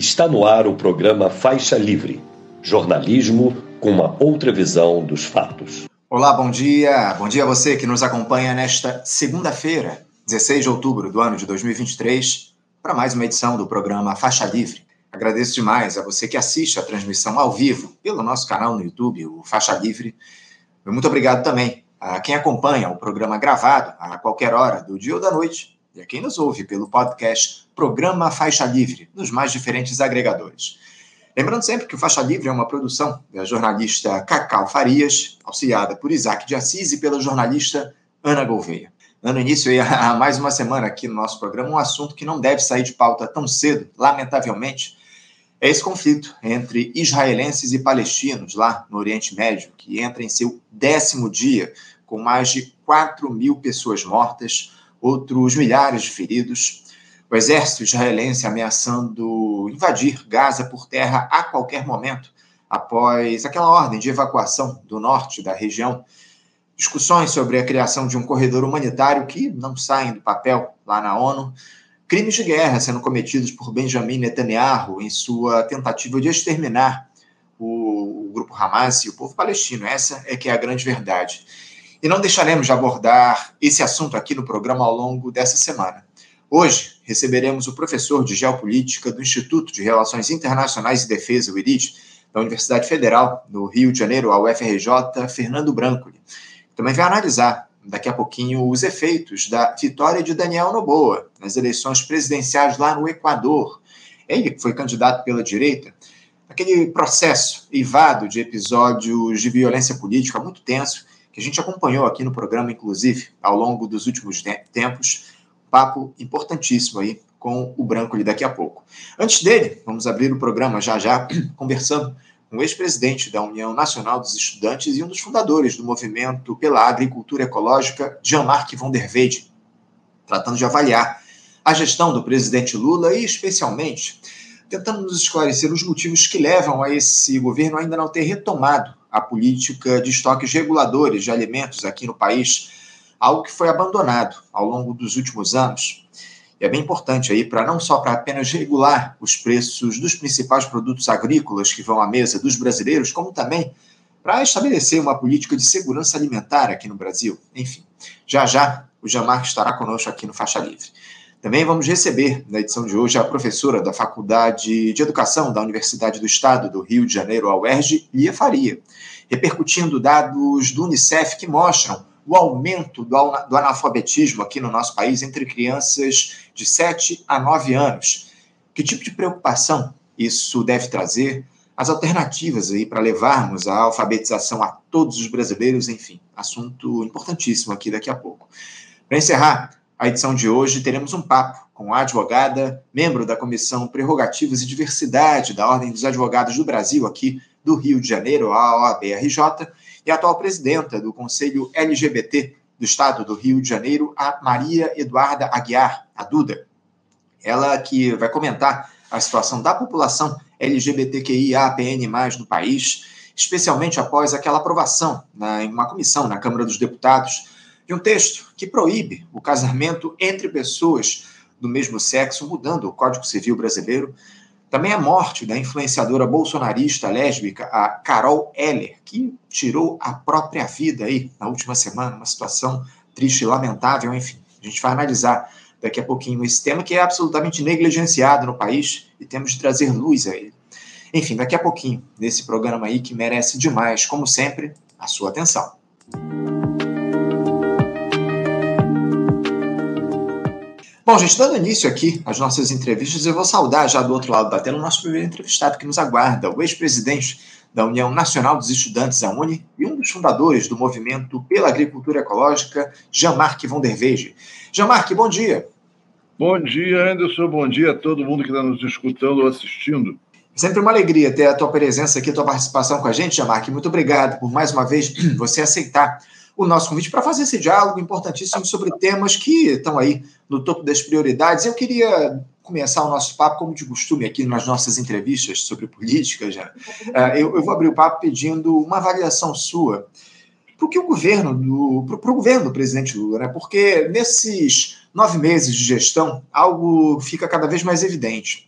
Está no ar o programa Faixa Livre, jornalismo com uma outra visão dos fatos. Olá, bom dia. Bom dia a você que nos acompanha nesta segunda-feira, 16 de outubro do ano de 2023, para mais uma edição do programa Faixa Livre. Agradeço demais a você que assiste a transmissão ao vivo pelo nosso canal no YouTube, o Faixa Livre. Muito obrigado também a quem acompanha o programa gravado a qualquer hora do dia ou da noite a quem nos ouve pelo podcast Programa Faixa Livre, nos mais diferentes agregadores. Lembrando sempre que o Faixa Livre é uma produção da jornalista Cacau Farias, auxiliada por Isaac de Assis e pela jornalista Ana Gouveia. Dando início a mais uma semana aqui no nosso programa, um assunto que não deve sair de pauta tão cedo, lamentavelmente, é esse conflito entre israelenses e palestinos lá no Oriente Médio, que entra em seu décimo dia, com mais de 4 mil pessoas mortas, outros milhares de feridos. O exército israelense ameaçando invadir Gaza por terra a qualquer momento, após aquela ordem de evacuação do norte da região. Discussões sobre a criação de um corredor humanitário que não saem do papel lá na ONU. Crimes de guerra sendo cometidos por Benjamin Netanyahu em sua tentativa de exterminar o, grupo Hamas e o povo palestino. Essa é que é a grande verdade. E não deixaremos de abordar esse assunto aqui no programa ao longo dessa semana. Hoje, receberemos o professor de Geopolítica do Instituto de Relações Internacionais e Defesa, o IRID, da Universidade Federal, no Rio de Janeiro, a UFRJ, Fernando Brancoli. Também vai analisar, daqui a pouquinho, os efeitos da vitória de Daniel Noboa nas eleições presidenciais lá no Equador. Ele foi candidato pela direita, aquele processo ivado de episódios de violência política muito tenso a gente acompanhou aqui no programa, inclusive, ao longo dos últimos tempos. Papo importantíssimo aí com o Branco daqui a pouco. Antes dele, vamos abrir o programa já já, conversando com o ex-presidente da União Nacional dos Estudantes e um dos fundadores do movimento pela agricultura ecológica, Jean-Marc von der Weyden, tratando de avaliar a gestão do presidente Lula e, especialmente, tentando nos esclarecer os motivos que levam a esse governo ainda não ter retomado a política de estoques reguladores de alimentos aqui no país, algo que foi abandonado ao longo dos últimos anos. E é bem importante aí para não só para apenas regular os preços dos principais produtos agrícolas que vão à mesa dos brasileiros, como também para estabelecer uma política de segurança alimentar aqui no Brasil. Enfim, já já o Jamar estará conosco aqui no Faixa Livre. Também vamos receber, na edição de hoje, a professora da Faculdade de Educação da Universidade do Estado do Rio de Janeiro, a UERJ, Lia Faria, repercutindo dados do Unicef que mostram o aumento do analfabetismo aqui no nosso país entre crianças de 7 a 9 anos. Que tipo de preocupação isso deve trazer? As alternativas aí para levarmos a alfabetização a todos os brasileiros, enfim, assunto importantíssimo aqui daqui a pouco. Para encerrar, a edição de hoje teremos um papo com a advogada, membro da Comissão Prerrogativas e Diversidade da Ordem dos Advogados do Brasil, aqui do Rio de Janeiro, a OABRJ, e atual presidenta do Conselho LGBT do Estado do Rio de Janeiro, a Maria Eduarda Aguiar, a Duda. Ela que vai comentar a situação da população LGBTQIA-PN+, no país, especialmente após aquela aprovação na, em uma comissão na Câmara dos Deputados de um texto que proíbe o casamento entre pessoas do mesmo sexo, mudando o Código Civil brasileiro. Também a morte da influenciadora bolsonarista lésbica, a Carol Heller, que tirou a própria vida aí na última semana, uma situação triste e lamentável, enfim. A gente vai analisar daqui a pouquinho esse tema que é absolutamente negligenciado no país e temos de trazer luz a ele. Enfim, daqui a pouquinho, nesse programa aí que merece demais, como sempre, a sua atenção. Bom, gente, dando início aqui às nossas entrevistas, eu vou saudar já do outro lado da tela o nosso primeiro entrevistado que nos aguarda, o ex-presidente da União Nacional dos Estudantes, a UNE, e um dos fundadores do movimento pela agricultura ecológica, Jean-Marc von der. Jean-Marc, bom dia. Bom dia, Anderson. Bom dia a todo mundo que está nos escutando ou assistindo. Sempre uma alegria ter a tua presença aqui, a tua participação com a gente, Jean-Marc. Muito obrigado por mais uma vez você aceitar o nosso convite para fazer esse diálogo importantíssimo sobre temas que estão aí no topo das prioridades. Eu queria começar o nosso papo, como de costume aqui nas nossas entrevistas sobre política, já. Uh, eu, vou abrir o papo pedindo uma avaliação sua para o o governo do para o governo do presidente Lula, né? Porque nesses nove meses de gestão algo fica cada vez mais evidente.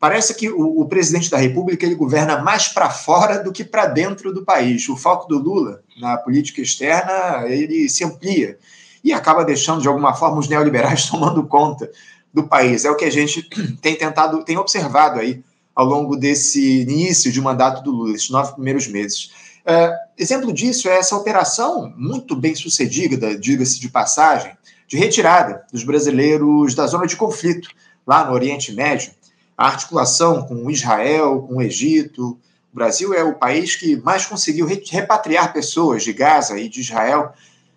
Parece que o, o presidente da República ele governa mais para fora do que para dentro do país. O foco do Lula na política externa ele se amplia e acaba deixando de alguma forma os neoliberais tomando conta do país. É o que a gente tem tentado, tem observado aí ao longo desse início de mandato do Lula, esses nove primeiros meses. É, exemplo disso é essa operação muito bem sucedida, diga-se de passagem, de retirada dos brasileiros da zona de conflito, lá no Oriente Médio. A articulação com Israel, com o Egito. O Brasil é o país que mais conseguiu repatriar pessoas de Gaza e de Israel.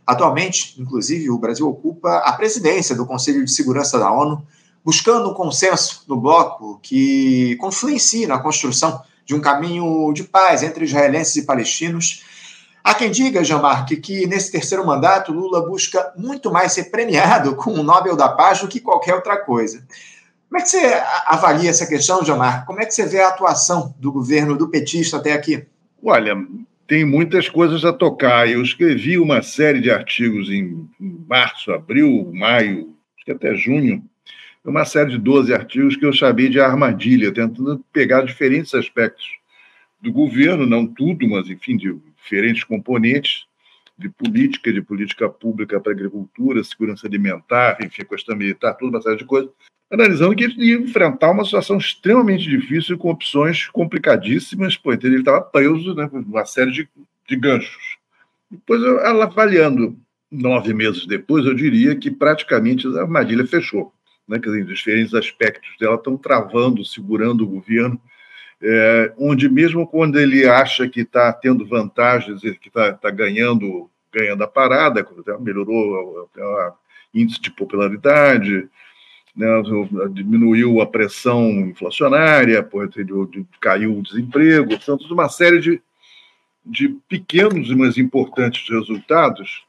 Atualmente, inclusive, o Brasil ocupa a presidência do Conselho de Segurança da ONU, buscando um consenso no bloco que influencie na construção de um caminho de paz entre israelenses e palestinos. Há quem diga, Jean-Marc, que nesse terceiro mandato Lula busca muito mais ser premiado com o Nobel da Paz do que qualquer outra coisa. Como é que você avalia essa questão, Jean-Marc? Como é que você vê a atuação do governo do petista até aqui? Olha, tem muitas coisas a tocar. Eu escrevi uma série de artigos em março, abril, maio, acho que até junho, uma série de 12 artigos que eu chamei de armadilha, tentando pegar diferentes aspectos do governo, não tudo, mas, enfim, de diferentes componentes de política, de política pública para agricultura, segurança alimentar, enfim, questão militar, toda uma série de coisas, analisando que ele ia enfrentar uma situação extremamente difícil com opções complicadíssimas, pois ele estava preso né, uma série de, de ganchos. Depois, ela avaliando nove meses depois, eu diria que praticamente a armadilha fechou né, quer dizer, diferentes aspectos dela estão travando, segurando o governo, é, onde mesmo quando ele acha que está tendo vantagens, que está tá ganhando, ganhando a parada, melhorou o índice de popularidade, né, diminuiu a pressão inflacionária, caiu o desemprego, portanto, uma série de, de pequenos mas importantes resultados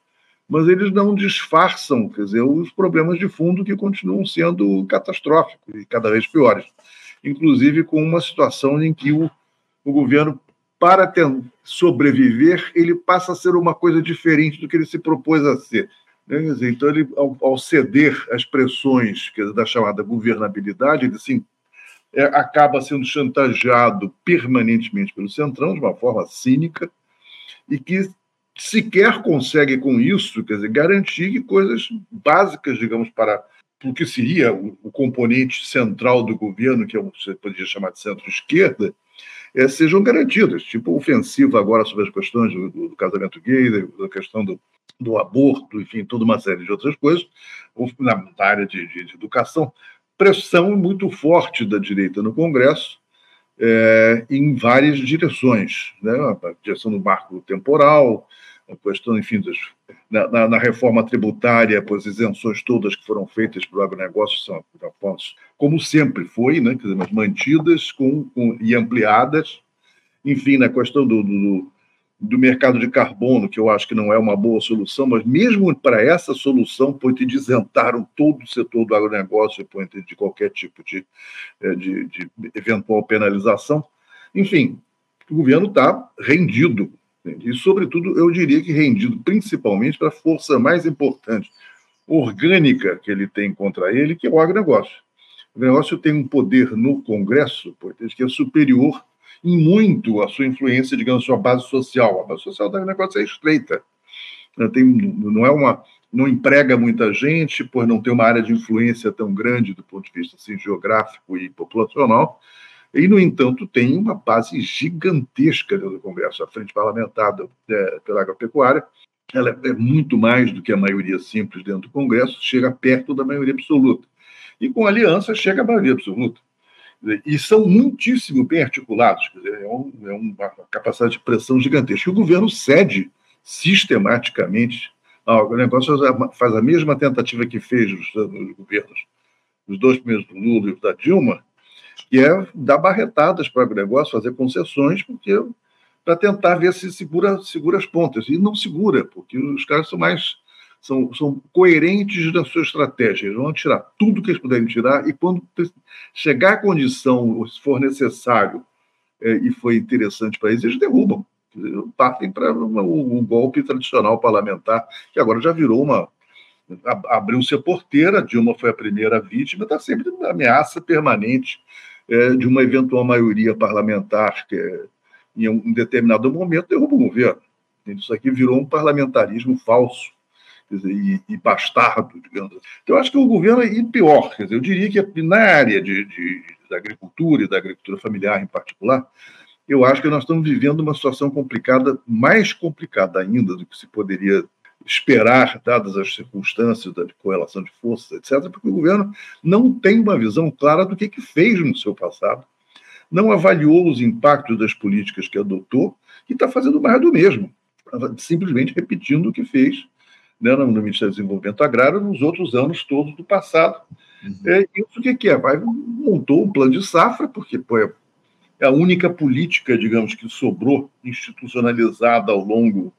mas eles não disfarçam, quer dizer, os problemas de fundo que continuam sendo catastróficos e cada vez piores. Inclusive com uma situação em que o, o governo, para sobreviver, ele passa a ser uma coisa diferente do que ele se propôs a ser. Né? Então, ele, ao, ceder às pressões dizer, da chamada governabilidade, ele sim, é, acaba sendo chantageado permanentemente pelo Centrão, de uma forma cínica, e que sequer consegue com isso, quer dizer, garantir que coisas básicas, digamos, para o que seria o, o componente central do governo, que é, você poderia chamar de centro-esquerda, é, sejam garantidas, tipo ofensiva agora sobre as questões do, do, casamento gay, da, questão do, do, aborto, enfim, toda uma série de outras coisas, na, área de, de, de educação, pressão muito forte da direita no Congresso, é, em várias direções, né? a direção do marco temporal, a questão, enfim, das, na, na, na, reforma tributária, as isenções todas que foram feitas para o agronegócio são, como sempre foi, né? Dizer, mas mantidas com, com, e ampliadas. Enfim, na questão do, do, do mercado de carbono, que eu acho que não é uma boa solução, mas mesmo para essa solução, pois isentaram todo o setor do agronegócio de qualquer tipo de, eh, de, de eventual penalização. Enfim, o governo está rendido e, sobretudo, eu diria que rendido principalmente para a força mais importante, orgânica que ele tem contra ele, que é o agronegócio. O agronegócio tem um poder no Congresso, que é superior em muito à sua influência, digamos, sua base social. A base social do agronegócio é estreita. Tem, não é uma não emprega muita gente, por não ter uma área de influência tão grande do ponto de vista assim, geográfico e populacional, e, no entanto, tem uma base gigantesca dentro do Congresso. A frente parlamentar é, pela agropecuária ela é muito mais do que a maioria simples dentro do Congresso, chega perto da maioria absoluta. E com aliança chega à maioria absoluta. E são muitíssimo bem articulados, dizer, é, um, é, uma capacidade de pressão gigantesca. o governo cede sistematicamente. o negócio faz a mesma tentativa que fez os governos, os dois primeiros do Lula e da Dilma, que é dar barretadas para o agronegócio, fazer concessões, porque para tentar ver se segura, segura as pontas. E não segura, porque os caras são mais são, são coerentes na sua estratégia. Eles vão tirar tudo que eles puderem tirar e quando chegar a condição, se for necessário, é, e foi interessante para eles, eles derrubam. Partem para o um golpe tradicional parlamentar, que agora já virou uma. Abriu-se a porteira, Dilma foi a primeira vítima, está sempre ameaça permanente é, de uma eventual maioria parlamentar que, é, em um determinado momento, derruba o governo. Isso aqui virou um parlamentarismo falso dizer, e, e, bastardo, digamos assim. Então, eu acho que o governo, é pior, dizer, eu diria que na área de, de, da agricultura e da agricultura familiar em particular, eu acho que nós estamos vivendo uma situação complicada, mais complicada ainda do que se poderia esperar, dadas as circunstâncias da correlação de forças, etc., porque o governo não tem uma visão clara do que, que fez no seu passado, não avaliou os impactos das políticas que adotou e está fazendo mais do mesmo, simplesmente repetindo o que fez né, no Ministério do Desenvolvimento Agrário nos outros anos todos do passado. Uhum. É, isso o que, que é? Vai, montou um plano de safra, porque pô, é a única política, digamos, que sobrou institucionalizada ao longo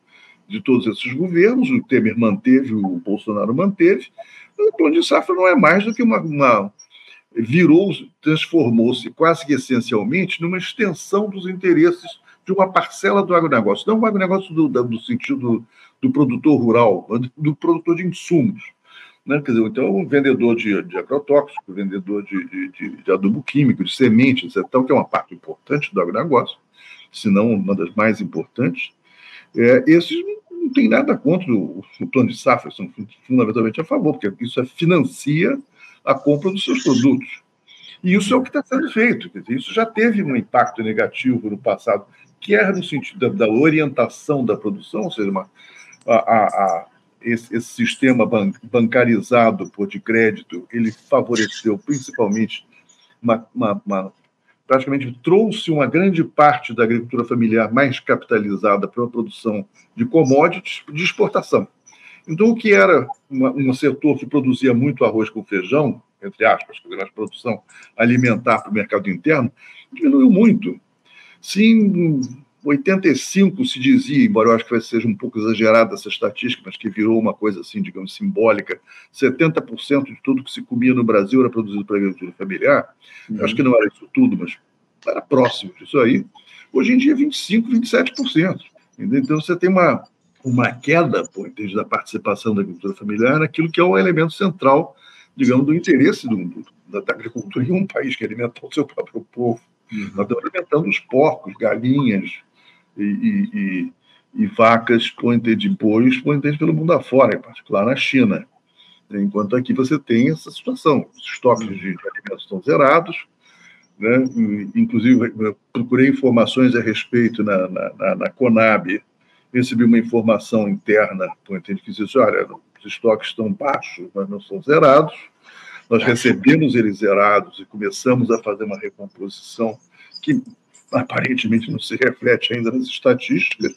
de todos esses governos. O Temer manteve, o Bolsonaro manteve. o plano de safra não é mais do que uma. uma virou, transformou-se quase que essencialmente numa extensão dos interesses de uma parcela do agronegócio, não o agronegócio do, do sentido do produtor rural, do produtor de insumos. Né? Quer dizer, então, um vendedor de, de agrotóxico, vendedor de, de, de, adubo químico, de sementes, etc., que é uma parte importante do agronegócio, se não uma das mais importantes, é, esses não tem nada contra o, o, plano de safra, são fundamentalmente a favor, porque isso é, financia a compra dos seus produtos. E isso é o que está sendo feito. Dizer, isso já teve um impacto negativo no passado, quer no sentido da, da orientação da produção, ou seja, uma, a, a, a esse, esse, sistema ban, bancarizado por de crédito, ele favoreceu principalmente uma, uma, uma, praticamente trouxe uma grande parte da agricultura familiar mais capitalizada para a produção de commodities de exportação. Então, o que era uma, um setor que produzia muito arroz com feijão, entre aspas, a produção alimentar para o mercado interno, diminuiu muito. Sim, 85 se dizia, embora eu acho que seja um pouco exagerada essa estatística, mas que virou uma coisa assim, digamos, simbólica, 70% de tudo que se comia no Brasil era produzido para a agricultura familiar. Uhum. Acho que não era isso tudo, mas era próximo disso aí. Hoje em dia, 25%, 27%. Então, você tem uma, uma queda, pô, da participação da agricultura familiar naquilo que é um elemento central, digamos, do interesse do, do, da agricultura em um país que alimenta o seu próprio povo. Uhum. Nós estamos alimentando os porcos, galinhas, e, e, e vacas pointed de bois pointed pelo mundo afora, em particular na China. Enquanto aqui você tem essa situação, os estoques de, alimentos estão zerados, né? inclusive procurei informações a respeito na, na, na Conab, recebi uma informação interna, que diz olha, os estoques estão baixos, mas não são zerados, nós recebemos eles zerados e começamos a fazer uma recomposição que aparentemente não se reflete ainda nas estatísticas,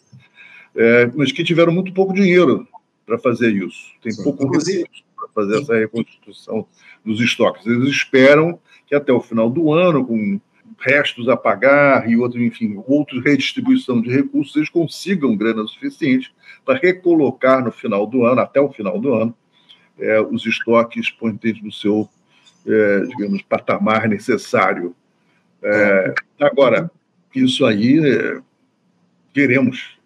é, mas que tiveram muito pouco dinheiro para fazer isso. Tem Sim. pouco recurso para fazer essa reconstituição dos estoques. Eles esperam que até o final do ano, com restos a pagar e outro, enfim, outra redistribuição de recursos, eles consigam grana suficiente para recolocar no final do ano, até o final do ano, é, os estoques potentes no seu, é, digamos, patamar necessário. É, agora, isso aí é, queremos.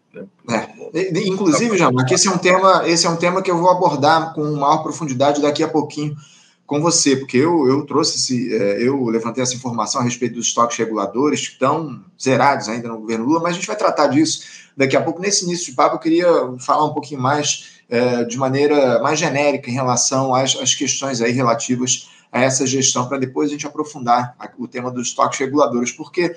Né? É. Inclusive, Jamar, que esse é um tema, esse é um tema que eu vou abordar com maior profundidade daqui a pouquinho com você, porque eu, eu trouxe esse, é, eu levantei essa informação a respeito dos estoques reguladores que estão zerados ainda no governo Lula, mas a gente vai tratar disso daqui a pouco. Nesse início de papo, eu queria falar um pouquinho mais é, de maneira mais genérica em relação às, às questões aí relativas a essa gestão, para depois a gente aprofundar o tema dos estoques reguladores, porque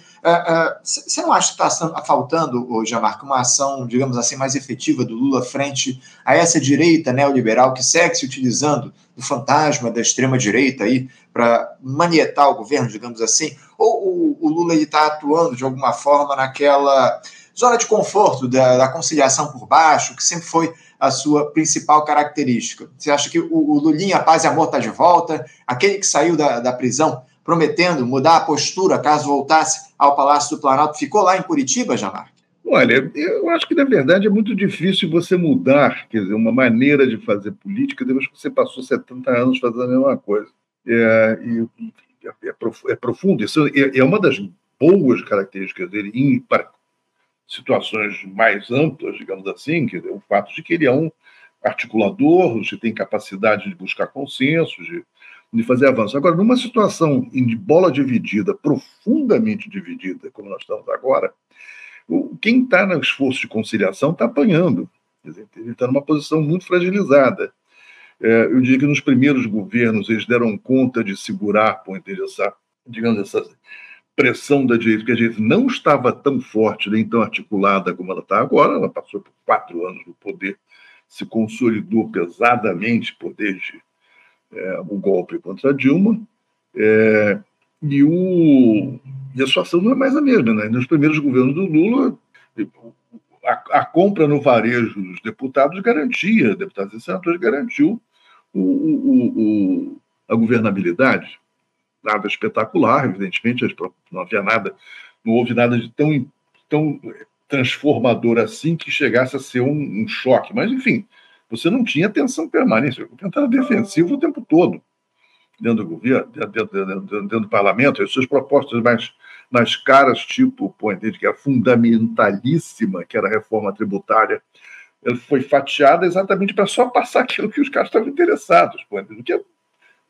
você uh, uh, não acha que está faltando, hoje, uma ação, digamos assim, mais efetiva do Lula frente a essa direita neoliberal que segue se utilizando do fantasma da extrema-direita aí para manietar o governo, digamos assim? Ou o, o Lula está atuando de alguma forma naquela zona de conforto da, da conciliação por baixo, que sempre foi a sua principal característica? Você acha que o, o Lulinha Paz e Amor está de volta? Aquele que saiu da, da prisão prometendo mudar a postura caso voltasse ao Palácio do Planalto, ficou lá em Curitiba, Jamar? Olha, eu acho que, na verdade, é muito difícil você mudar, quer dizer, uma maneira de fazer política depois que você passou 70 anos fazendo a mesma coisa. É, e, é, é profundo, isso é, é uma das boas características dele, em, situações mais amplas, digamos assim, que o fato de que ele é um articulador, que tem capacidade de buscar consensos, de de fazer avanço. Agora, numa situação de bola dividida, profundamente dividida, como nós estamos agora, quem está no esforço de conciliação está apanhando. Ele está numa posição muito fragilizada. É, eu diria que nos primeiros governos eles deram conta de segurar, por essa, digamos, essa pressão da direita, que a direita não estava tão forte nem tão articulada como ela está agora. Ela passou por quatro anos no poder, se consolidou pesadamente por desde é, o golpe contra Dilma. É, e, o, e a situação não é mais a mesma. Né? Nos primeiros governos do Lula, a, a, compra no varejo dos deputados garantia, deputados e senadores garantiu o, o, o, a governabilidade. Nada espetacular, evidentemente, não havia nada, não houve nada de tão, tão transformador assim que chegasse a ser um, um choque. Mas, enfim, você não tinha tensão permanente, o governo estava defensivo o tempo todo dentro do governo, dentro, dentro, dentro do parlamento, as suas propostas mais, mais caras, tipo, pô, entende, que era fundamentalíssima, que era a reforma tributária, ela foi fatiada exatamente para só passar aquilo que os caras estavam interessados, pô, entende, que a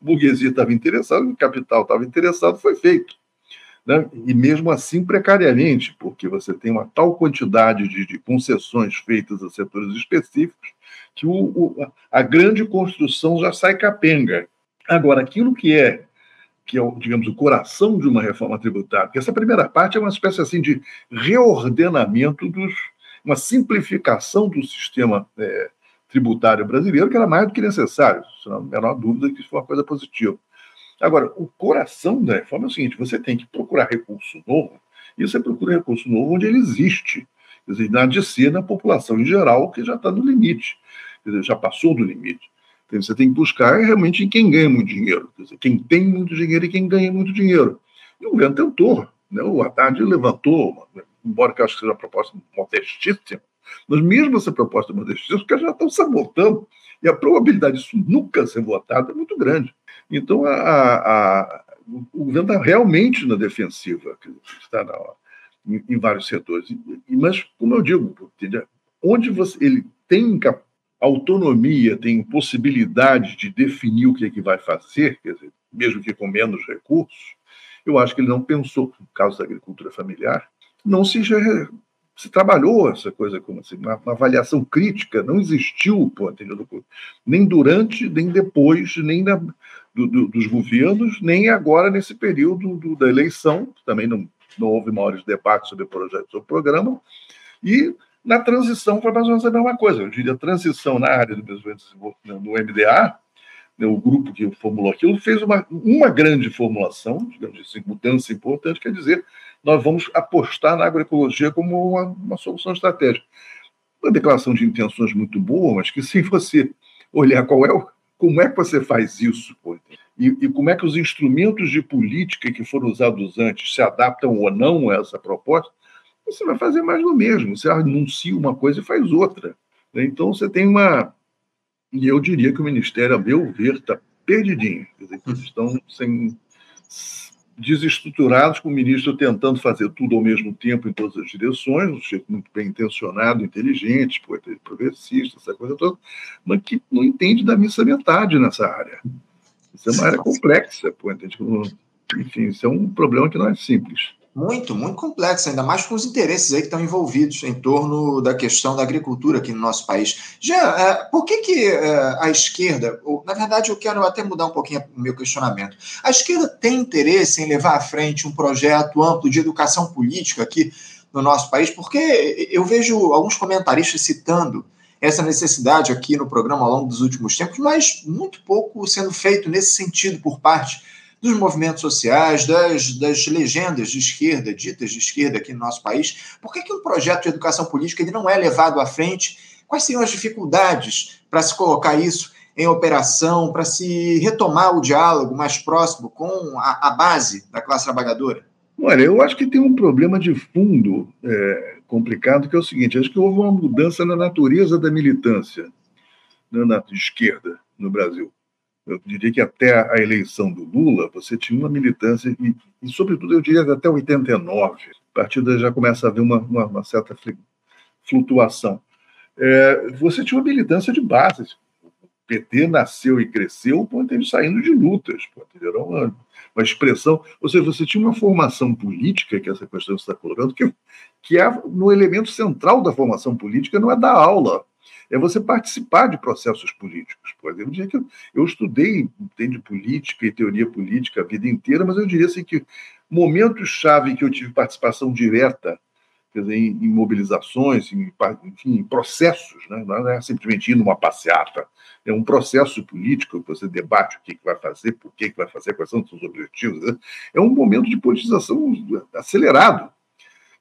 burguesia estava interessada, o capital estava interessado, foi feito. Né? E mesmo assim precariamente, porque você tem uma tal quantidade de, de concessões feitas a setores específicos que o, o, a grande construção já sai capenga. Agora, aquilo que é, que é, digamos, o coração de uma reforma tributária, porque essa primeira parte é uma espécie assim de reordenamento dos, uma simplificação do sistema é, tributário brasileiro, que era mais do que necessário, não há a menor dúvida que isso foi uma coisa positiva. Agora, o coração da reforma é o seguinte: você tem que procurar recurso novo, e você procura recurso novo onde ele existe, quer dizer, na DC, na população em geral, que já está no limite, quer dizer, já passou do limite. Você tem que buscar realmente em quem ganha muito dinheiro, dizer, quem tem muito dinheiro e quem ganha muito dinheiro. E o governo tentou, né? o Haddad levantou, embora eu acho que seja uma proposta modestíssima, mas mesmo essa proposta modestíssima, os caras já estão sabotando, e a probabilidade disso nunca ser votado é muito grande. Então, a, a, o governo está realmente na defensiva, está na, em, em, vários setores. Mas, como eu digo, onde você, ele tem autonomia, tem possibilidade de definir o que, é que vai fazer, dizer, mesmo que com menos recursos, eu acho que ele não pensou, no caso da agricultura familiar, não se, se trabalhou essa coisa como assim, uma, uma avaliação crítica, não existiu, pô, nem durante, nem depois, nem na, do, do, dos governos, nem agora nesse período do, da eleição, também não, não houve maiores debates sobre projetos ou programa, e na transição foi mais ou menos a mesma coisa. Eu diria, transição na área do desenvolvimento do MDA, né, o grupo que formulou aquilo, fez uma, uma grande formulação, digamos assim, mudança importante, quer dizer, nós vamos apostar na agroecologia como uma, uma solução estratégica. Uma declaração de intenções muito boa, mas que se você olhar qual é o, como é que você faz isso, e, e, como é que os instrumentos de política que foram usados antes se adaptam ou não a essa proposta, você vai fazer mais do mesmo. Você anuncia uma coisa e faz outra. Né? Então, você tem uma. E eu diria que o Ministério, a meu ver, está perdidinho. Eles estão sem desestruturados, com o ministro tentando fazer tudo ao mesmo tempo em todas as direções, um sujeito muito bem intencionado, inteligente, progressista, essa coisa toda, mas que não entende da missa metade nessa área. Isso é uma área complexa, pô, enfim, isso é um problema que não é simples. Muito, muito complexo, ainda mais com os interesses aí que estão envolvidos em torno da questão da agricultura aqui no nosso país. Já, é, por que, que é, a esquerda, ou, na verdade eu quero até mudar um pouquinho o meu questionamento, a esquerda tem interesse em levar à frente um projeto amplo de educação política aqui no nosso país? Porque eu vejo alguns comentaristas citando essa necessidade aqui no programa ao longo dos últimos tempos, mas muito pouco sendo feito nesse sentido por parte dos movimentos sociais, das, das legendas de esquerda, ditas de esquerda aqui no nosso país. Por que, que um projeto de educação política ele não é levado à frente? Quais seriam as dificuldades para se colocar isso em operação, para se retomar o diálogo mais próximo com a, a base da classe trabalhadora? Olha, eu acho que tem um problema de fundo é, complicado, que é o seguinte: acho que houve uma mudança na natureza da militância né, na esquerda no Brasil eu diria que até a eleição do Lula, você tinha uma militância, e, e sobretudo, eu diria até 89, a partir daí já começa a haver uma, uma, uma certa flutuação. É, você tinha uma militância de base. PT nasceu e cresceu entende, saindo de lutas? Era uma, uma, expressão. Ou seja, você tinha uma formação política, que essa questão está colocando, que, que é no elemento central da formação política, não é dar aula, é você participar de processos políticos. Por exemplo, que eu, eu estudei entende, política e teoria política a vida inteira, mas eu diria assim que momentos-chave que eu tive participação direta dizer, em, em mobilizações, em, enfim, em processos, né? não é simplesmente ir numa passeata, é um processo político você debate o que, que vai fazer, por que, que vai fazer, quais são os seus objetivos. Né? É um momento de politização acelerado.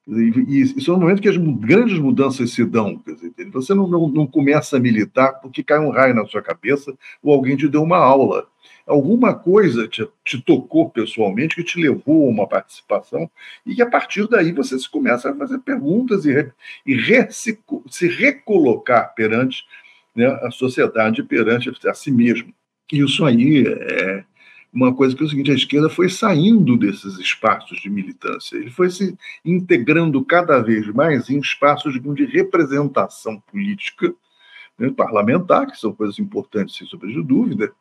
E, isso é um momento que as grandes mudanças se dão. Dizer, você não, não, não começa a militar porque cai um raio na sua cabeça ou alguém te deu uma aula alguma coisa te, te, tocou pessoalmente que te levou a uma participação e que a partir daí você se começa a fazer perguntas e, re, e re, se, se, recolocar perante né, a sociedade, perante a si mesmo. Isso aí é uma coisa que é o seguinte, a esquerda foi saindo desses espaços de militância, ele foi se integrando cada vez mais em espaços de representação política, né, parlamentar, que são coisas importantes, sem sombra de dúvida,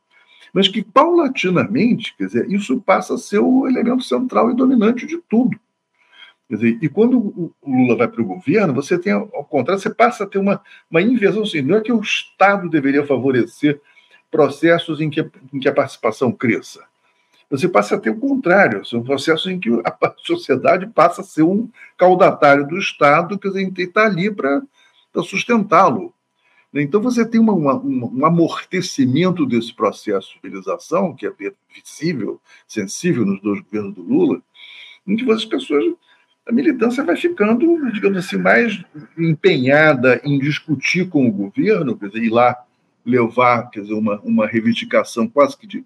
mas que paulatinamente, quer dizer, isso passa a ser o elemento central e dominante de tudo. Quer dizer, e quando o Lula vai para o governo, você tem, ao contrário, você passa a ter uma, uma inversão. Assim, não é que o Estado deveria favorecer processos em que, em que a participação cresça. Você passa a ter o contrário, são processos em que a sociedade passa a ser um caudatário do Estado, dizer, está ali para sustentá-lo. Então, você tem uma, uma, um amortecimento desse processo de civilização, que é visível, sensível nos dois governos do Lula, em que as pessoas, a militância vai ficando, digamos assim, mais empenhada em discutir com o governo, quer dizer, ir lá levar quer dizer, uma, uma reivindicação quase que de,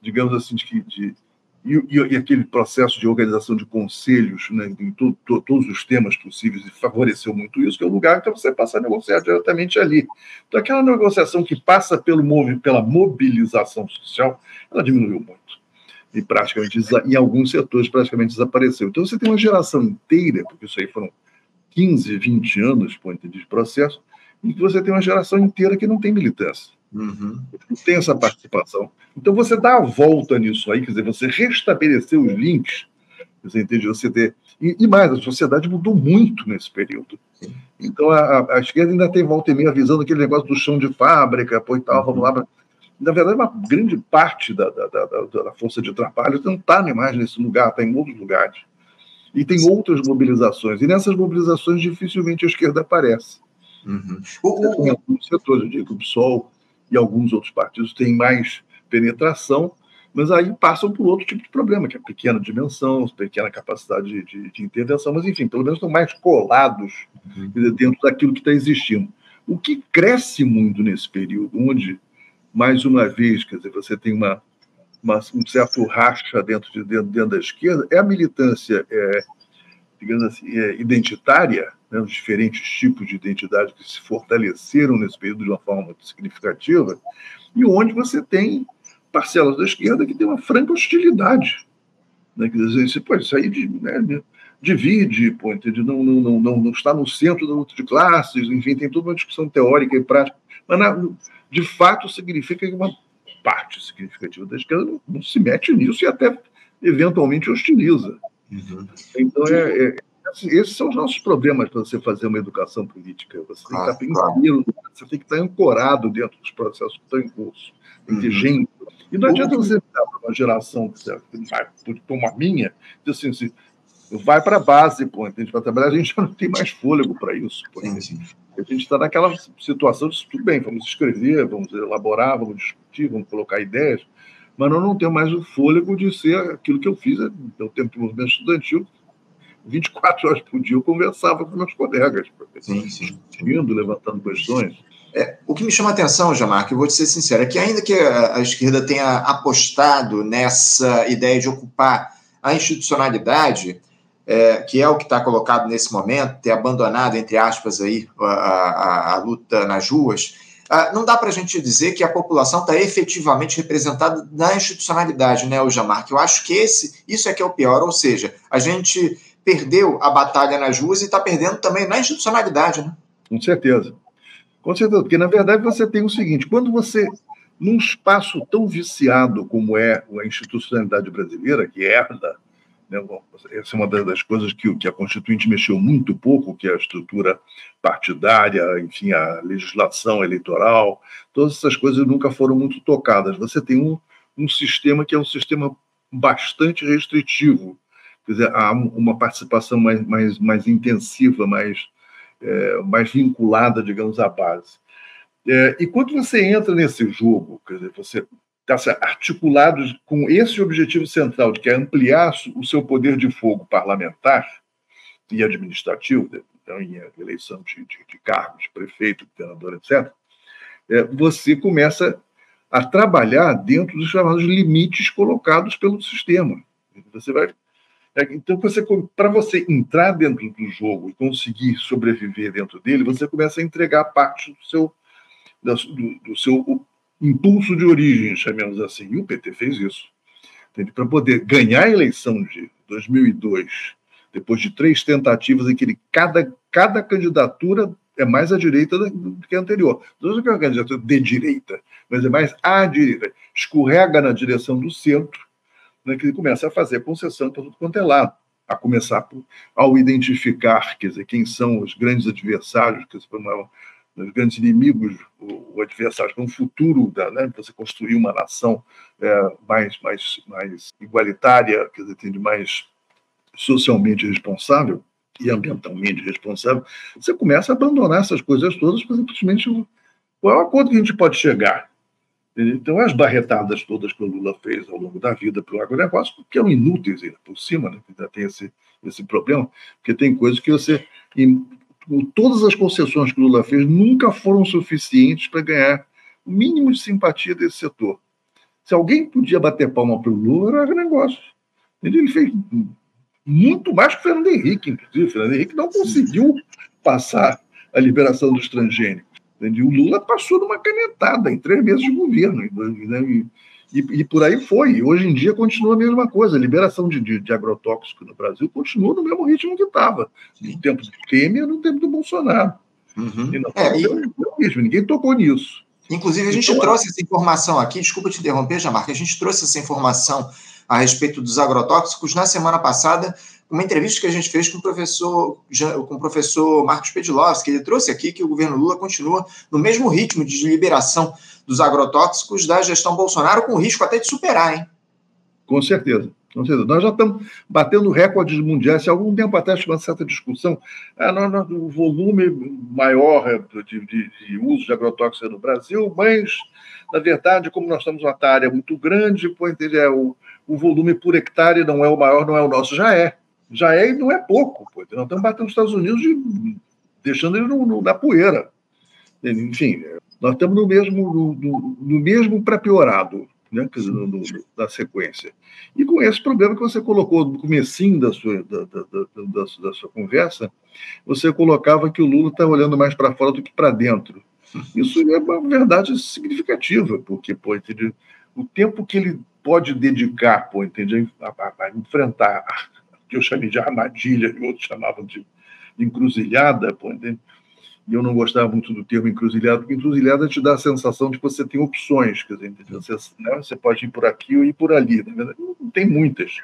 digamos assim, de, de e, e, aquele processo de organização de conselhos né, em to, to, todos os temas possíveis e favoreceu muito isso, que é o lugar que você passa a negociar diretamente ali. Então, aquela negociação que passa pelo, pela mobilização social, ela diminuiu muito. E praticamente, em alguns setores, praticamente desapareceu. Então, você tem uma geração inteira, porque isso aí foram 15, 20 anos de processo, em que você tem uma geração inteira que não tem militância. Uhum. Não tem essa participação. Então você dá a volta nisso aí, quer dizer, você restabelecer os links, você entende? Você ter. E, e mais, a sociedade mudou muito nesse período. Então a, a, esquerda ainda tem volta e meia avisando aquele negócio do chão de fábrica, pô e tal, vamos lá. Pra... Na verdade, uma grande parte da, da, da, da força de trabalho não está mais nesse lugar, está em outros lugares. E tem outras mobilizações. E nessas mobilizações, dificilmente a esquerda aparece. Uhum. O, em alguns setores, eu digo, o PSOL, e alguns outros partidos têm mais penetração, mas aí passam por outro tipo de problema, que é pequena dimensão, pequena capacidade de, de, de intervenção, mas enfim, pelo menos estão mais colados uhum. dentro daquilo que está existindo. O que cresce muito nesse período, onde, mais uma vez, quer dizer, você tem uma, uma um certo racha dentro, de, dentro, dentro da esquerda, é a militância, é, digamos assim, é identitária, né, os diferentes tipos de identidade que se fortaleceram nesse período de uma forma muito significativa, e onde você tem parcelas da esquerda que tem uma franca hostilidade. Né, que dizer, pô, isso aí né, divide, pô, não, não, não, não, não está no centro da luta de classes, enfim, tem toda uma discussão teórica e prática, mas na, de fato significa que uma parte significativa da esquerda não, não se mete nisso e até eventualmente hostiliza. Uhum. Então é, é Assim, esses são os nossos problemas para você fazer uma educação política. Você tem que estar claro. você tem que estar ancorado dentro dos processos que estão em curso. Uhum. gente. E não adianta você dar para uma geração que vai, como a minha, dizer assim, assim vai para a base, pô, a gente vai trabalhar, a gente já não tem mais fôlego para isso. Pô. Sim, sim. A gente está naquela situação de tudo bem, vamos escrever, vamos elaborar, vamos discutir, vamos colocar ideias, mas nós não temos mais o fôlego de ser aquilo que eu fiz no tempo do movimento estudantil, 24 horas por dia eu conversava com meus colegas, sim, sim. indo, levantando questões. É, o que me chama a atenção, Jamar, que eu vou te ser sincero, é que ainda que a, a esquerda tenha apostado nessa ideia de ocupar a institucionalidade, é, que é o que está colocado nesse momento, ter abandonado, entre aspas, aí, a, a, a luta nas ruas, ah, não dá para a gente dizer que a população está efetivamente representada na institucionalidade, né, o Jamar? Que eu acho que esse, isso é que é o pior, ou seja, a gente perdeu a batalha nas ruas e está perdendo também na institucionalidade, né? Com certeza. Com certeza, porque na verdade você tem o seguinte: quando você num espaço tão viciado como é a institucionalidade brasileira, que herda, né, essa é uma das coisas que, que a Constituinte mexeu muito pouco, que é a estrutura partidária, enfim, a legislação eleitoral, todas essas coisas nunca foram muito tocadas. Você tem um, um sistema que é um sistema bastante restritivo, quer dizer, há uma participação mais, mais, mais intensiva, mais, é, mais vinculada, digamos, à base. É, e quando você entra nesse jogo, quer dizer, você está articulado com esse objetivo central, de que é ampliar o seu poder de fogo parlamentar e administrativo, então, em eleição de, de, de cargos, prefeito, governador, etc., é, você começa a trabalhar dentro dos chamados limites colocados pelo sistema. Você vai então, você, para você entrar dentro do jogo e conseguir sobreviver dentro dele, você começa a entregar parte do seu, do, do seu impulso de origem, chamemos assim. E o PT fez isso. Para poder ganhar a eleição de 2002, depois de três tentativas em que ele, cada, cada candidatura é mais à direita do que a anterior. Não é uma candidatura de direita, mas é mais à direita. Escorrega na direção do centro, né, que ele começa a fazer concessão para tudo quanto é lado. A começar por, ao identificar, quer dizer, quem são os grandes adversários, quer dizer, os grandes inimigos, o, o adversário, para um futuro, da, né, você construir uma nação é, mais, mais, mais igualitária, quer dizer, mais socialmente responsável, e ambientalmente responsável, você começa a abandonar essas coisas todas para simplesmente qual é o acordo que a gente pode chegar. Então, as barretadas todas que o Lula fez ao longo da vida para o agronegócio, que eram inúteis ainda por cima, né? ainda tem esse, esse problema, porque tem coisas que você. Em, todas as concessões que o Lula fez nunca foram suficientes para ganhar o mínimo de simpatia desse setor. Se alguém podia bater palma para o Lula, era agronegócio. Ele fez muito mais que o Fernando Henrique, inclusive. O Fernando Henrique não conseguiu passar a liberação dos transgênicos. Entende? O Lula passou numa canetada em três meses de governo. Né? E, e, e, por aí foi. Hoje em dia continua a mesma coisa. A liberação de, de, de agrotóxico no Brasil continua no mesmo ritmo que estava. No tempo do Temer no tempo do Bolsonaro. Uhum. E não, é, e... Ninguém tocou nisso. Inclusive, a gente então, trouxe essa informação aqui, desculpa te interromper, Jamarca, a gente trouxe essa informação a respeito dos agrotóxicos na semana passada, uma entrevista que a gente fez com o professor, com o professor Marcos Pedilowski, ele trouxe aqui que o governo Lula continua no mesmo ritmo de liberação dos agrotóxicos da gestão Bolsonaro, com risco até de superar, hein? Com certeza. Com certeza. Nós já estamos batendo recordes mundiais. Há algum tempo atrás tinha uma certa discussão. Ah, o volume maior de, de, de uso de agrotóxicos no Brasil, mas, na verdade, como nós estamos numa área muito grande, pô, é o, o volume por hectare não é o maior, não é o nosso, já é. Já é e não é pouco. Pô. Nós estamos batendo os Estados Unidos de, deixando ele no, no, na poeira. Enfim, nós estamos no mesmo, no, no, no mesmo para piorado, né? Da sequência. E com esse problema que você colocou no comecinho da sua, da, da, da, da sua conversa, você colocava que o Lula está olhando mais para fora do que para dentro. Isso é uma verdade significativa, porque pô, o tempo que ele pode dedicar, pô, entende, a, a, a enfrentar que eu chamei de armadilha, e outros chamavam de, de encruzilhada, e eu não gostava muito do termo encruzilhada, porque encruzilhada te dá a sensação de que você tem opções, quer dizer, você, né, você pode ir por aqui ou ir por ali, na verdade, não tem muitas,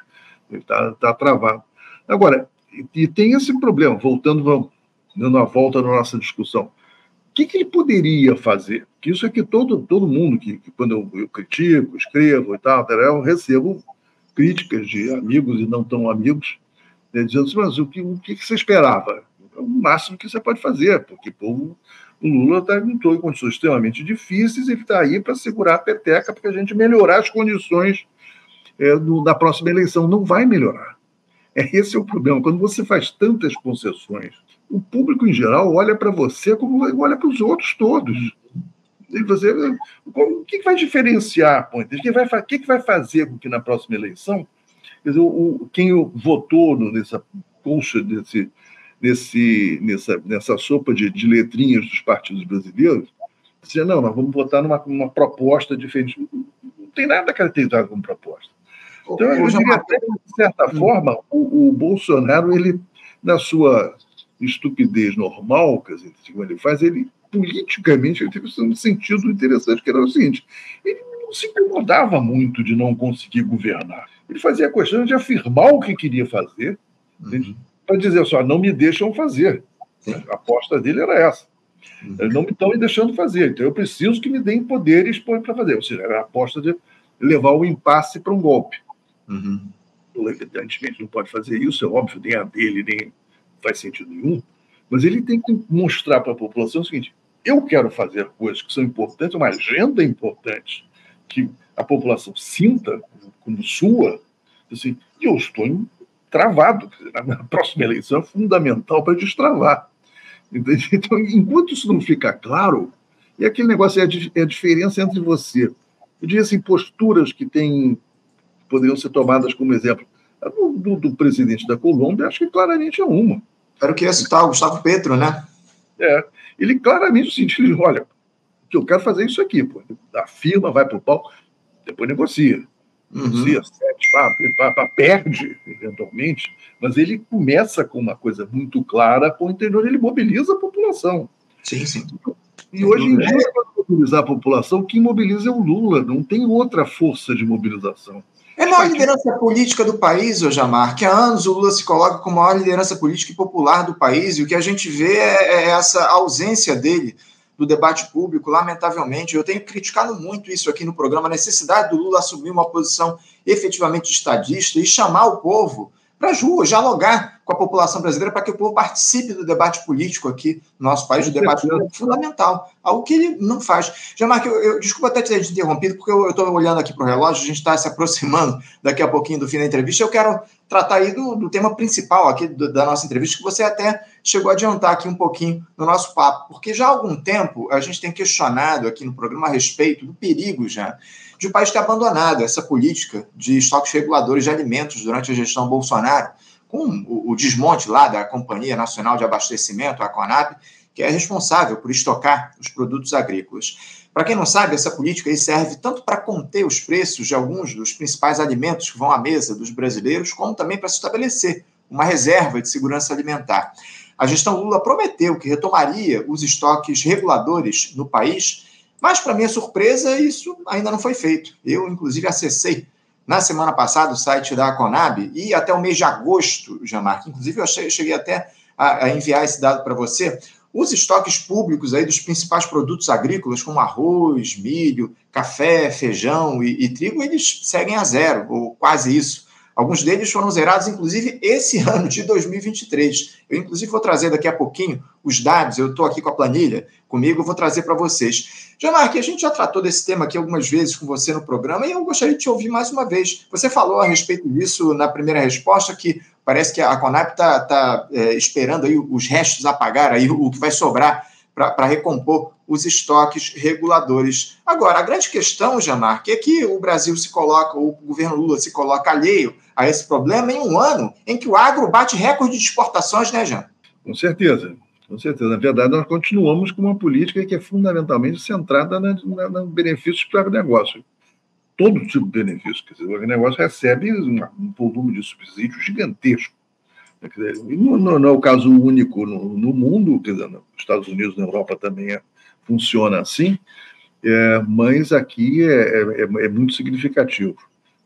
está tá travado. Agora, e, tem esse problema, voltando, dando a volta na nossa discussão, o que, que ele poderia fazer? Que isso é que todo, todo mundo, que, que quando eu, eu, critico, escrevo e tal, eu recebo críticas de amigos e não tão amigos, né, dizendo assim, mas o que, o que você esperava? É o máximo que você pode fazer, porque pô, o Lula está em condições extremamente difíceis e está aí para segurar a peteca para a gente melhorar as condições é, do, da próxima eleição. Não vai melhorar. É, esse é o problema. Quando você faz tantas concessões, o público em geral olha para você como olha para os outros todos. Você, o que vai diferenciar? O que vai, que vai fazer com que na próxima eleição dizer, o, quem votou nessa colcha desse, nesse, nessa, nessa sopa de, de letrinhas dos partidos brasileiros, dizer, não, nós vamos votar numa, numa proposta diferente. Não tem nada caracterizado como proposta. Então, eu diria até de certa hum. forma, o, o, Bolsonaro, ele, na sua estupidez normal, quer dizer, como ele faz, ele politicamente, ele teve um sentido interessante, que era o seguinte: ele não se incomodava muito de não conseguir governar. Ele fazia questão de afirmar o que queria fazer, uhum. para dizer só, não me deixam fazer. Sim. A aposta dele era essa. Uhum. Eles não me estão me deixando fazer, então eu preciso que me deem poderes para fazer. Ou seja, era a aposta de levar o impasse para um golpe. Uhum. Evidentemente não pode fazer isso, é óbvio, nem a dele, nem faz sentido nenhum, mas ele tem que mostrar para a população o seguinte: eu quero fazer coisas que são importantes, uma agenda importante, que a população sinta como sua, assim, e eu estou travado. Na próxima eleição é fundamental para destravar. Então, enquanto isso não fica claro, e aquele negócio é a, é a diferença entre você, eu diria assim, posturas que têm, poderiam ser tomadas como exemplo. Do, do, do presidente da Colômbia, acho que claramente é uma. Era o que ia citar, o Gustavo Petro, né? É. Ele claramente sentiu, olha, que eu quero fazer isso aqui, pô. A firma vai para o pau, depois negocia. Uhum. Negocia, sete, pá, pá, pá, perde, eventualmente, mas ele começa com uma coisa muito clara, com o interior, ele mobiliza a população. Sim, sim. E hoje em dia, para mobilizar a população, quem mobiliza é o Lula, não tem outra força de mobilização. É a maior liderança política do país, ô Jamar, que há anos o Lula se coloca como a maior liderança política e popular do país, e o que a gente vê é, é essa ausência dele do debate público, lamentavelmente. Eu tenho criticado muito isso aqui no programa, a necessidade do Lula assumir uma posição efetivamente estadista e chamar o povo para as ruas, dialogar com a população brasileira para que o povo participe do debate político aqui no nosso país, o debate é fundamental, algo que ele não faz. Jamarque, eu, eu, desculpa até ter interrompido, porque eu estou olhando aqui para o relógio, a gente está se aproximando daqui a pouquinho do fim da entrevista, eu quero tratar aí do, do tema principal aqui do, da nossa entrevista, que você até chegou a adiantar aqui um pouquinho no nosso papo, porque já há algum tempo a gente tem questionado aqui no programa a respeito do perigo já de o país ter abandonado essa política de estoques reguladores de alimentos durante a gestão Bolsonaro, com o, desmonte lá da Companhia Nacional de Abastecimento, a CONAB, que é responsável por estocar os produtos agrícolas. Para quem não sabe, essa política serve tanto para conter os preços de alguns dos principais alimentos que vão à mesa dos brasileiros, como também para estabelecer uma reserva de segurança alimentar. A gestão Lula prometeu que retomaria os estoques reguladores no país mas, para minha surpresa, isso ainda não foi feito. Eu, inclusive, acessei na semana passada o site da Conab e até o mês de agosto, Jamarque, inclusive eu cheguei até a, enviar esse dado para você, os estoques públicos aí dos principais produtos agrícolas, como arroz, milho, café, feijão e, e trigo, eles seguem a zero, ou quase isso. Alguns deles foram zerados, inclusive, esse ano de 2023. Eu, inclusive, vou trazer daqui a pouquinho os dados. Eu estou aqui com a planilha comigo, eu vou trazer para vocês. Jamarque, a gente já tratou desse tema aqui algumas vezes com você no programa e eu gostaria de te ouvir mais uma vez. Você falou a respeito disso na primeira resposta, que parece que a Conap está tá, é, esperando aí os restos a pagar, aí, o que vai sobrar para recompor os estoques reguladores. Agora, a grande questão, Jamarque, é que o Brasil se coloca, o governo Lula se coloca alheio a esse problema em um ano em que o agro bate recorde de exportações, né, Jean? Com certeza. Com certeza. Na verdade, nós continuamos com uma política que é fundamentalmente centrada na, na, no benefício para o negócio. Todo tipo de benefício. Quer dizer, o agronegócio recebe um, um volume de subsídio gigantesco não, não, não, é o caso único no, no, mundo, quer dizer, nos Estados Unidos, na Europa também é, funciona assim, é, mas aqui é, é, é, é, muito significativo.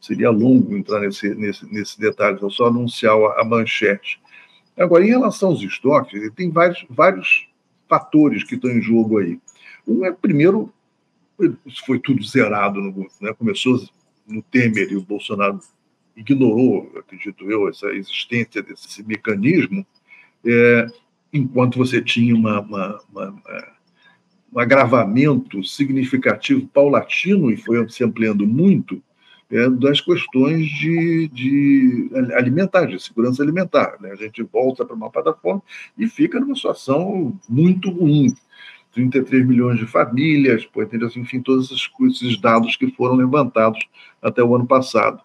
Seria longo entrar nesse, nesse, nesse detalhe, vou só anunciar a, a manchete. Agora, em relação aos estoques, tem vários, vários fatores que estão em jogo aí. Um é, primeiro, foi tudo zerado, no, né? começou no Temer e o Bolsonaro ignorou, acredito eu, essa existência desse mecanismo, é, enquanto você tinha uma, uma, uma, um agravamento significativo, paulatino, e foi se ampliando muito, é, das questões de, de alimentar, de segurança alimentar. Né? A gente volta para uma plataforma e fica numa situação muito ruim. 33 milhões de famílias, enfim, todos esses dados que foram levantados até o ano passado.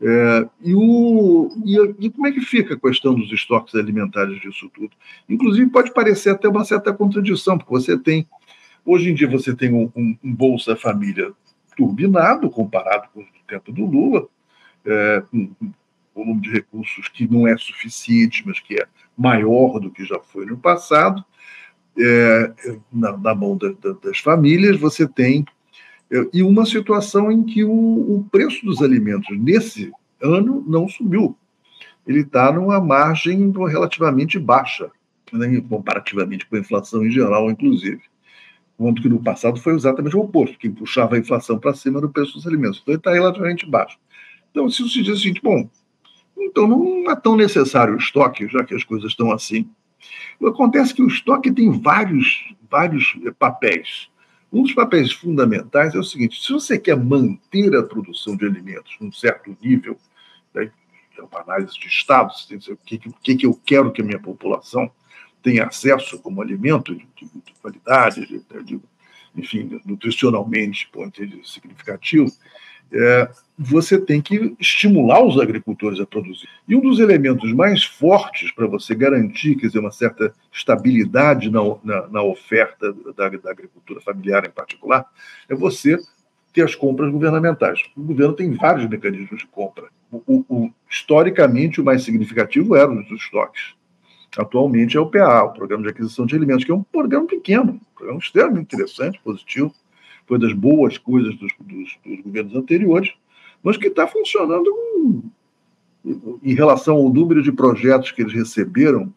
É, e, o, e, e, como é que fica a questão dos estoques alimentares disso tudo? Inclusive, pode parecer até uma certa contradição, porque você tem, hoje em dia, você tem um, um, um Bolsa Família turbinado, comparado com o tempo do Lula, é, um, um volume de recursos que não é suficiente, mas que é maior do que já foi no passado. é, na, na, mão da, da, das famílias, você tem. É, e uma situação em que o, o preço dos alimentos nesse ano não subiu. Ele está numa margem relativamente baixa, né, comparativamente com a inflação em geral, inclusive. Enquanto que no passado foi exatamente o oposto, quem puxava a inflação para cima era o preço dos alimentos. Então ele está relativamente baixo. Então, se você diz assim, bom, então não é tão necessário o estoque, já que as coisas estão assim. Acontece que o estoque tem vários, vários papéis. Um dos papéis fundamentais é o seguinte: se você quer manter a produção de alimentos num certo nível, né, é uma análise de Estado, o que, que, que eu quero que a minha população tenha acesso como alimento de, de, de qualidade, de, de, enfim, nutricionalmente significativo, é, você tem que estimular os agricultores a produzir. E um dos elementos mais fortes para você garantir quer dizer, uma certa estabilidade na, na, na oferta da, da, agricultura familiar, em particular, é você ter as compras governamentais. O governo tem vários mecanismos de compra. O, o, o, historicamente, o mais significativo eram os estoques. Atualmente é o PA, o Programa de Aquisição de Alimentos, que é um programa pequeno, um programa extremamente interessante, positivo, foi das boas coisas dos, dos, dos governos anteriores, mas que está funcionando em relação ao número de projetos que eles receberam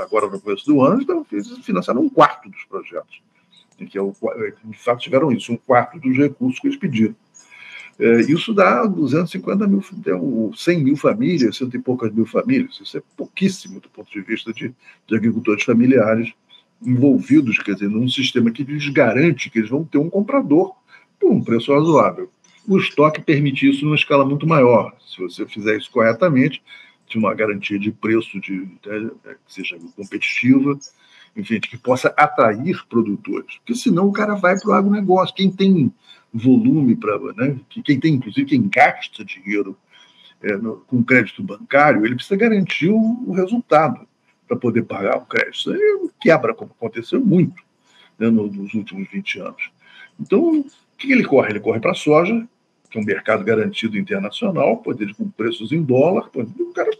agora no começo do ano, então, eles financiaram um quarto dos projetos. Que é o, de fato tiveram isso, um quarto dos recursos que eles pediram. É, isso dá 250 mil, 100 mil famílias, cento e poucas mil famílias. Isso é pouquíssimo do ponto de vista de, de agricultores familiares envolvidos, quer dizer, num sistema que lhes garante que eles vão ter um comprador por um preço razoável o estoque permite isso numa escala muito maior. Se você fizer isso corretamente, de uma garantia de preço de, de, que seja competitiva, enfim, que possa atrair produtores. Porque senão o cara vai para o agronegócio. Quem tem volume para. Né, quem tem, inclusive, quem gasta dinheiro é, no, com crédito bancário, ele precisa garantir o, o resultado para poder pagar o crédito. Isso aí quebra, como aconteceu muito né, nos últimos 20 anos. Então, o que ele corre? Ele corre para a soja, que é um mercado garantido internacional, poder com preços em dólar, o cara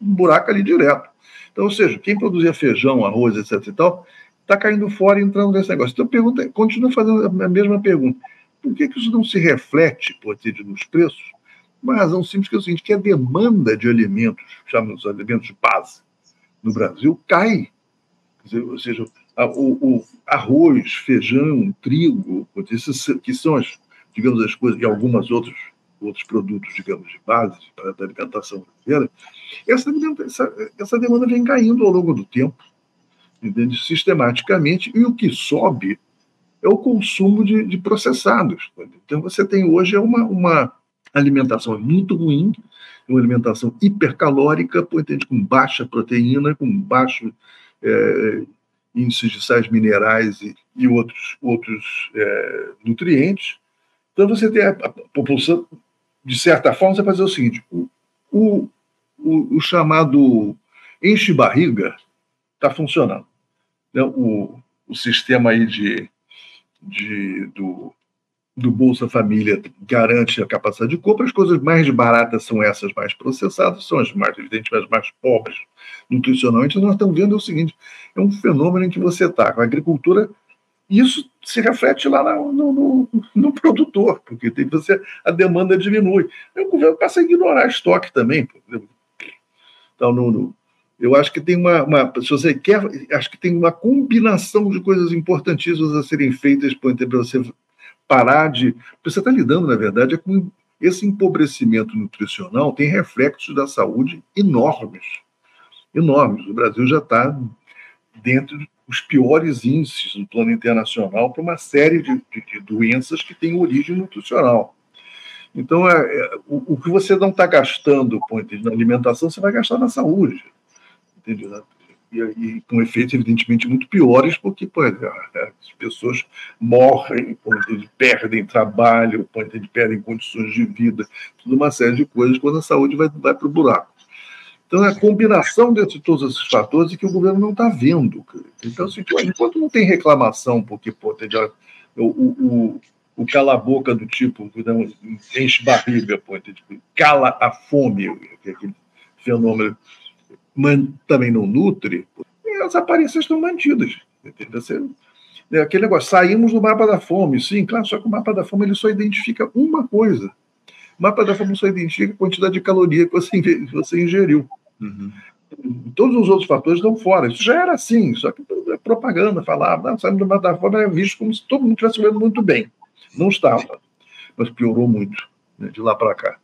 um buraco ali direto. Então, ou seja, quem produzia feijão, arroz, etc e tal, está caindo fora e entrando nesse negócio. Então, pergunta, continua fazendo a mesma pergunta. Por que, que isso não se reflete, pode nos preços? Uma razão simples que é o seguinte, que a demanda de alimentos, chamamos de alimentos de base, no Brasil, cai. Dizer, ou seja, o, o, arroz, feijão, trigo, que são as digamos, as coisas, e algumas outros, outros produtos, digamos, de base para a alimentação brasileira, essa, essa, essa demanda vem caindo ao longo do tempo, entende? sistematicamente, e o que sobe é o consumo de, de processados. Então, você tem hoje uma, uma alimentação muito ruim, uma alimentação hipercalórica, entende? com baixa proteína, com baixo é, índice de sais minerais e, e outros, outros é, nutrientes, então, você tem a, a população, de certa forma, você fazer o seguinte: o, o, o, o chamado enche-barriga está funcionando. Né? O, o sistema aí de, de, do, do Bolsa Família garante a capacidade de compra, as coisas mais baratas são essas mais processadas, são as mais, evidentemente, as mais pobres nutricionalmente. Nós estamos vendo o seguinte: é um fenômeno em que você está com a agricultura isso se reflete lá no, no, no produtor, porque tem, você, a demanda diminui. E o governo passa a ignorar estoque também. Então, no, no, eu acho que tem uma, uma. Se você quer, acho que tem uma combinação de coisas importantíssimas a serem feitas para você parar de. Você está lidando, na verdade, é com esse empobrecimento nutricional tem reflexos da saúde enormes. Enormes. O Brasil já está dentro os piores índices no plano internacional para uma série de, de, de, doenças que têm origem nutricional. Então, é, é o, o, que você não está gastando na alimentação, você vai gastar na saúde. Entendeu? E, e, com efeitos, evidentemente, muito piores, porque pô, é, é, as pessoas morrem, perdem trabalho, perdem condições de vida, toda uma série de coisas, quando a saúde vai, vai para o buraco. Então, é a combinação de todos esses fatores que o governo não está vendo. Então, assim, enquanto não tem reclamação, porque pô, tem o, o, o cala-boca do tipo, não, enche barriga, pô, tipo, cala a fome, é aquele fenômeno, mas também não nutre, as aparências estão mantidas. Você, é aquele negócio, saímos do mapa da fome, sim, claro, só que o mapa da fome ele só identifica uma coisa. O mapa da fome só identifica a quantidade de caloria que você, você ingeriu. Uhum. Todos os outros fatores estão fora. Isso já era assim, só que é propaganda falava, não, saímos do mapa da fome era visto como se todo mundo estivesse vivendo muito bem. Não estava, mas piorou muito né, de lá para cá.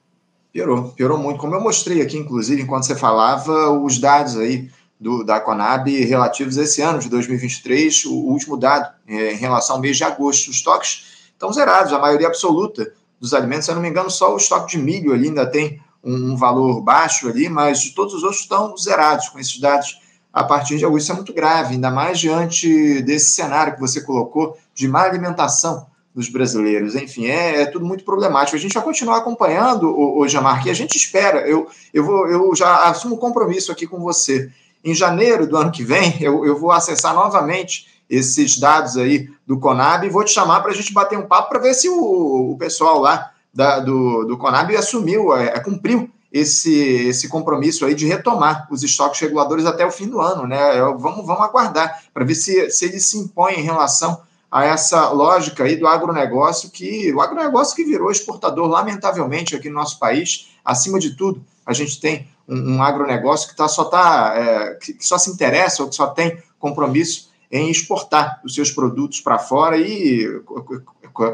Piorou, piorou muito. Como eu mostrei aqui, inclusive, enquanto você falava, os dados aí do, da Conab relativos a esse ano de 2023, o, último dado é, em relação ao mês de agosto. Os estoques estão zerados, a maioria absoluta dos alimentos, se eu não me engano, só o estoque de milho ali ainda tem um, um valor baixo ali, mas todos os outros estão zerados com esses dados a partir de agosto. Isso é muito grave, ainda mais diante desse cenário que você colocou de má alimentação dos brasileiros. Enfim, é, é, tudo muito problemático. A gente vai continuar acompanhando, o, o Jamar, que a gente espera. Eu, eu, vou, eu já assumo um compromisso aqui com você em janeiro do ano que vem, eu, eu vou acessar novamente esses dados aí do Conab e vou te chamar para a gente bater um papo para ver se o, o pessoal lá da, do, do Conab assumiu, é, é, cumpriu esse, esse compromisso aí de retomar os estoques reguladores até o fim do ano, né? Eu, vamos, vamos aguardar para ver se, se ele se impõe em relação a essa lógica aí do agronegócio, que o agronegócio que virou exportador, lamentavelmente, aqui no nosso país, acima de tudo, a gente tem um, um agronegócio que tá, só tá, é, que só se interessa ou que só tem compromisso em exportar os seus produtos para fora e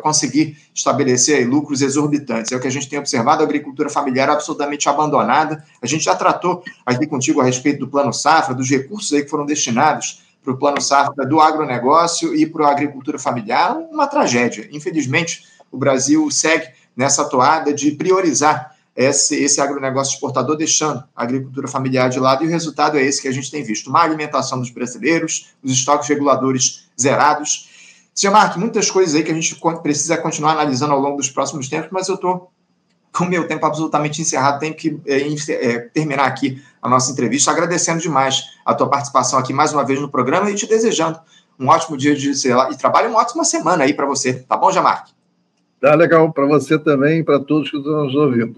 conseguir estabelecer lucros exorbitantes. É o que a gente tem observado, a agricultura familiar absolutamente abandonada. A gente já tratou aqui contigo a respeito do Plano Safra, dos recursos aí que foram destinados para o Plano Safra do agronegócio e para a agricultura familiar, uma tragédia. Infelizmente, o Brasil segue nessa toada de priorizar esse, esse agronegócio exportador, deixando a agricultura familiar de lado, e o resultado é esse que a gente tem visto: má alimentação dos brasileiros, os estoques reguladores zerados. Senhor Mark, muitas coisas aí que a gente precisa continuar analisando ao longo dos próximos tempos, mas eu estou com o meu tempo absolutamente encerrado, tenho que é, é, terminar aqui a nossa entrevista, agradecendo demais a tua participação aqui mais uma vez no programa e te desejando um ótimo dia de sei lá, e trabalho, uma ótima semana aí para você, tá bom, Jamarque? Tá legal para você também e para todos que estão nos ouvindo.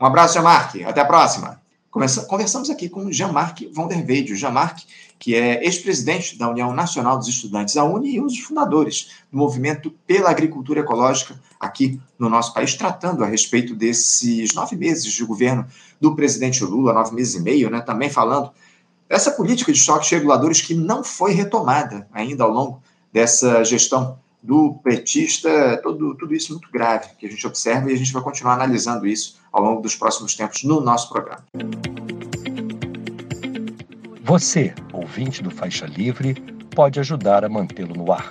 Um abraço, Jean-Marc. Até a próxima. Conversamos aqui com Jean-Marc von der Weide. Jean-Marc, que é ex-presidente da União Nacional dos Estudantes, a UNI, e um dos fundadores do movimento pela agricultura ecológica aqui no nosso país, tratando a respeito desses nove meses de governo do presidente Lula, nove meses e meio, né? também falando dessa política de choques reguladores que não foi retomada ainda ao longo dessa gestão do petista, tudo, tudo isso muito grave que a gente observa e a gente vai continuar analisando isso ao longo dos próximos tempos no nosso programa. Você, ouvinte do Faixa Livre, pode ajudar a mantê-lo no ar.